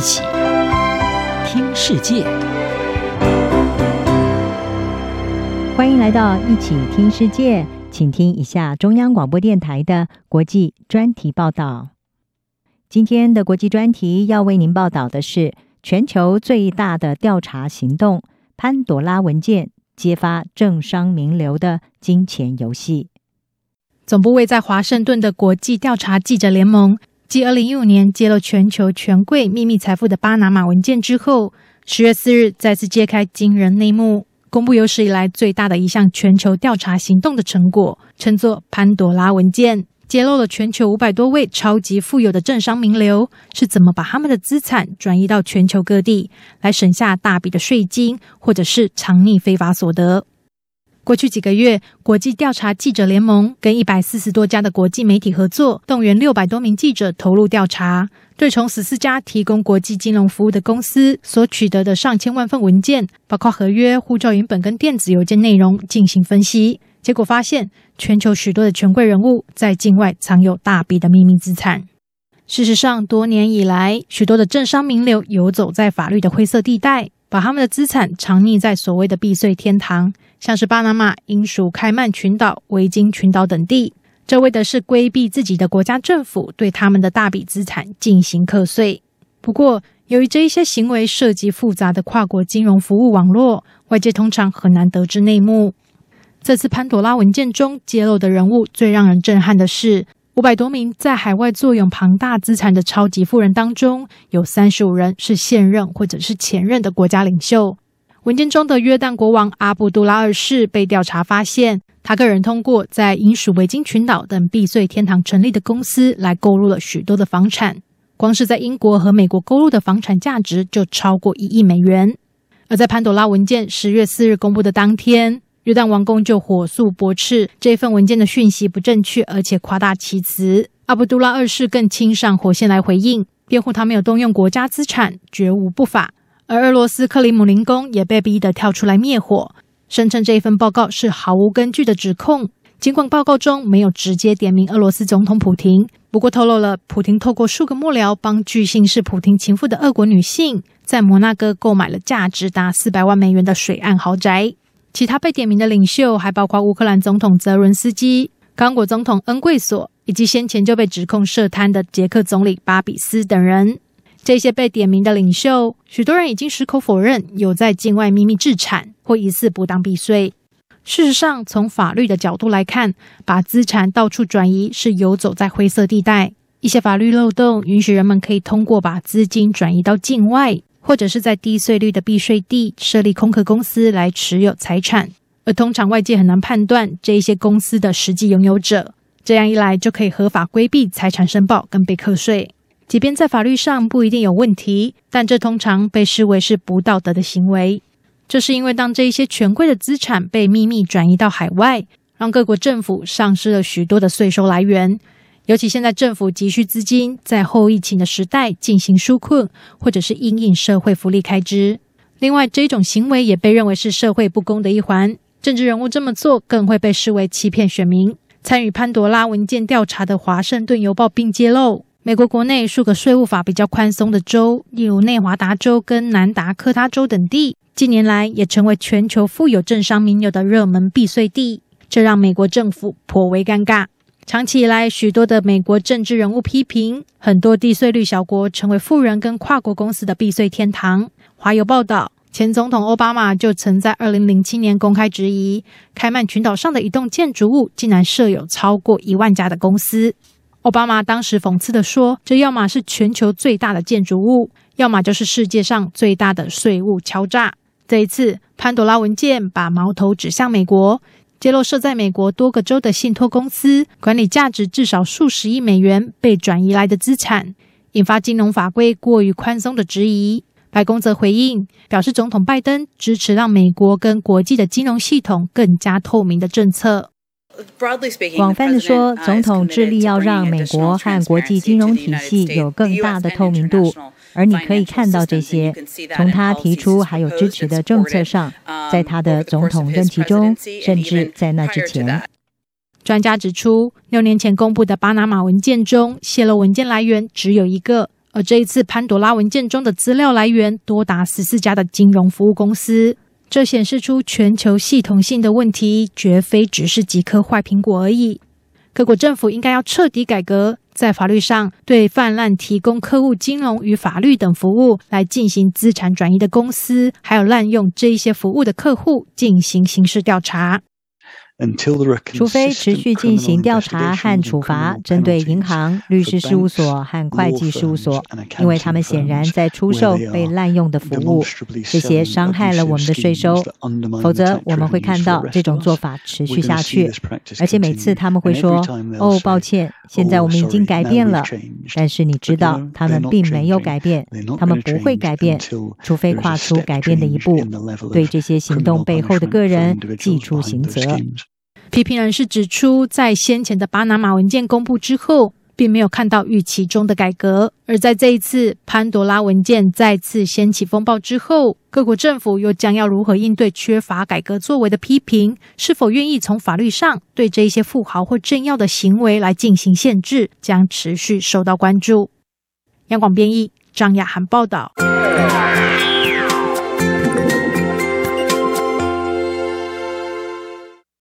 一起听世界，欢迎来到一起听世界，请听一下中央广播电台的国际专题报道。今天的国际专题要为您报道的是全球最大的调查行动——潘朵拉文件，揭发政商名流的金钱游戏。总部位在华盛顿的国际调查记者联盟。继二零一五年揭露全球权贵秘密财富的巴拿马文件之后，十月四日再次揭开惊人内幕，公布有史以来最大的一项全球调查行动的成果，称作“潘朵拉文件”，揭露了全球五百多位超级富有的政商名流是怎么把他们的资产转移到全球各地，来省下大笔的税金，或者是藏匿非法所得。过去几个月，国际调查记者联盟跟一百四十多家的国际媒体合作，动员六百多名记者投入调查，对从十四家提供国际金融服务的公司所取得的上千万份文件，包括合约、护照原本跟电子邮件内容进行分析。结果发现，全球许多的权贵人物在境外藏有大笔的秘密资产。事实上，多年以来，许多的政商名流游走在法律的灰色地带，把他们的资产藏匿在所谓的避税天堂。像是巴拿马、英属开曼群岛、维京群岛等地，这为的是规避自己的国家政府对他们的大笔资产进行课税。不过，由于这一些行为涉及复杂的跨国金融服务网络，外界通常很难得知内幕。这次潘朵拉文件中揭露的人物，最让人震撼的是，五百多名在海外坐拥庞大资产的超级富人当中，有三十五人是现任或者是前任的国家领袖。文件中的约旦国王阿卜杜拉二世被调查发现，他个人通过在英属维京群岛等避税天堂成立的公司来购入了许多的房产，光是在英国和美国购入的房产价值就超过一亿美元。而在潘朵拉文件十月四日公布的当天，约旦王宫就火速驳斥这份文件的讯息不正确，而且夸大其词。阿卜杜拉二世更亲上火线来回应，辩护他没有动用国家资产，绝无不法。而俄罗斯克里姆林宫也被逼得跳出来灭火，声称这一份报告是毫无根据的指控。尽管报告中没有直接点名俄罗斯总统普廷，不过透露了普廷透过数个幕僚帮据信是普亭情妇的俄国女性，在摩纳哥购买了价值达四百万美元的水岸豪宅。其他被点名的领袖还包括乌克兰总统泽伦斯基、刚果总统恩贵索，以及先前就被指控涉贪的捷克总理巴比斯等人。这些被点名的领袖，许多人已经矢口否认有在境外秘密置产或疑似不当避税。事实上，从法律的角度来看，把资产到处转移是游走在灰色地带。一些法律漏洞允许人们可以通过把资金转移到境外，或者是在低税率的避税地设立空壳公司来持有财产。而通常外界很难判断这一些公司的实际拥有者，这样一来就可以合法规避财产申报跟被课税。即便在法律上不一定有问题，但这通常被视为是不道德的行为。这是因为当这一些权贵的资产被秘密转移到海外，让各国政府丧失了许多的税收来源。尤其现在政府急需资金，在后疫情的时代进行纾困，或者是因应社会福利开支。另外，这种行为也被认为是社会不公的一环。政治人物这么做，更会被视为欺骗选民。参与潘多拉文件调查的《华盛顿邮报》并揭露。美国国内数个税务法比较宽松的州，例如内华达州跟南达科他州等地，近年来也成为全球富有政商名流的热门避税地，这让美国政府颇为尴尬。长期以来，许多的美国政治人物批评，很多低税率小国成为富人跟跨国公司的避税天堂。华邮报道，前总统奥巴马就曾在二零零七年公开质疑，开曼群岛上的一栋建筑物竟然设有超过一万家的公司。奥巴马当时讽刺地说：“这要么是全球最大的建筑物，要么就是世界上最大的税务敲诈。”这一次，潘朵拉文件把矛头指向美国，揭露设在美国多个州的信托公司管理价值至少数十亿美元被转移来的资产，引发金融法规过于宽松的质疑。白宫则回应表示，总统拜登支持让美国跟国际的金融系统更加透明的政策。广泛的说，总统致力要让美国和国际金融体系有更大的透明度，而你可以看到这些，从他提出还有支持的政策上，在他的总统任期中，甚至在那之前。专家指出，六年前公布的巴拿马文件中，泄露文件来源只有一个，而这一次潘朵拉文件中的资料来源多达十四家的金融服务公司，这显示出全球系统性的问题，绝非只是几颗坏苹果而已。各国政府应该要彻底改革，在法律上对泛滥提供客户金融与法律等服务来进行资产转移的公司，还有滥用这一些服务的客户进行刑事调查。除非持续进行调查和处罚，针对银行、律师事务所和会计事务所，因为他们显然在出售被滥用的服务，这些伤害了我们的税收。否则，我们会看到这种做法持续下去，而且每次他们会说：“哦，抱歉，现在我们已经改变了。”但是你知道，他们并没有改变，他们不会改变，除非跨出改变的一步，对这些行动背后的个人寄出刑责。批评人士指出，在先前的巴拿马文件公布之后，并没有看到预期中的改革；而在这一次潘多拉文件再次掀起风暴之后，各国政府又将要如何应对缺乏改革作为的批评？是否愿意从法律上对这一些富豪或政要的行为来进行限制，将持续受到关注。央广编译张雅涵报道。